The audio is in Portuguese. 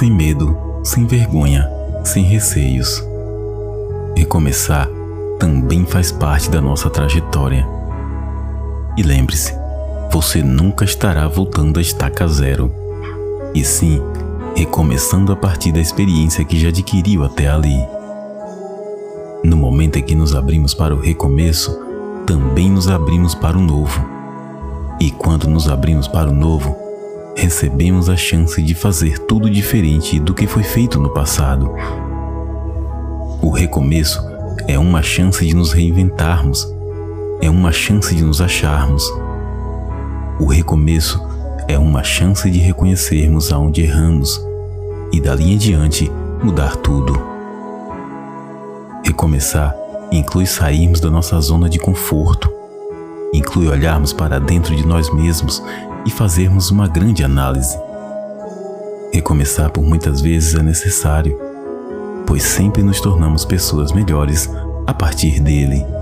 sem medo, sem vergonha, sem receios. Recomeçar também faz parte da nossa trajetória. E lembre-se, você nunca estará voltando à estaca zero, e sim recomeçando a partir da experiência que já adquiriu até ali. No momento em que nos abrimos para o recomeço, também nos abrimos para o novo. E quando nos abrimos para o novo, recebemos a chance de fazer tudo diferente do que foi feito no passado. O recomeço é uma chance de nos reinventarmos, é uma chance de nos acharmos. O recomeço é uma chance de reconhecermos aonde erramos e dali em diante mudar tudo. Recomeçar inclui sairmos da nossa zona de conforto, inclui olharmos para dentro de nós mesmos e fazermos uma grande análise. Recomeçar por muitas vezes é necessário, pois sempre nos tornamos pessoas melhores a partir dele.